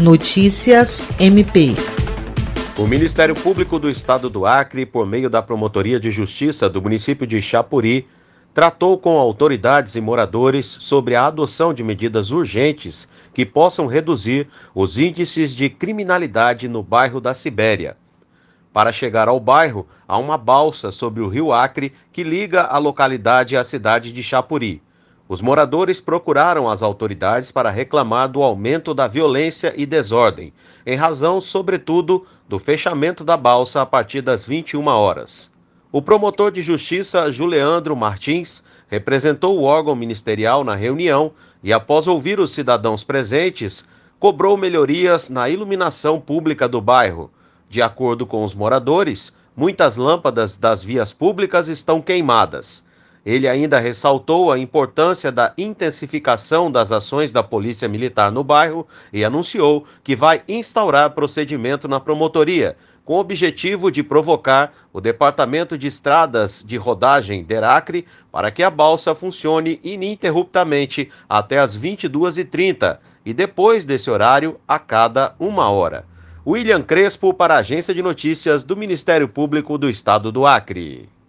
Notícias MP. O Ministério Público do Estado do Acre, por meio da Promotoria de Justiça do município de Chapuri, tratou com autoridades e moradores sobre a adoção de medidas urgentes que possam reduzir os índices de criminalidade no bairro da Sibéria. Para chegar ao bairro, há uma balsa sobre o rio Acre que liga a localidade à cidade de Chapuri. Os moradores procuraram as autoridades para reclamar do aumento da violência e desordem, em razão, sobretudo, do fechamento da balsa a partir das 21 horas. O promotor de justiça Juliandro Martins representou o órgão ministerial na reunião e, após ouvir os cidadãos presentes, cobrou melhorias na iluminação pública do bairro. De acordo com os moradores, muitas lâmpadas das vias públicas estão queimadas. Ele ainda ressaltou a importância da intensificação das ações da Polícia Militar no bairro e anunciou que vai instaurar procedimento na promotoria, com o objetivo de provocar o Departamento de Estradas de Rodagem Deracre para que a balsa funcione ininterruptamente até as 22h30 e depois desse horário a cada uma hora. William Crespo para a Agência de Notícias do Ministério Público do Estado do Acre.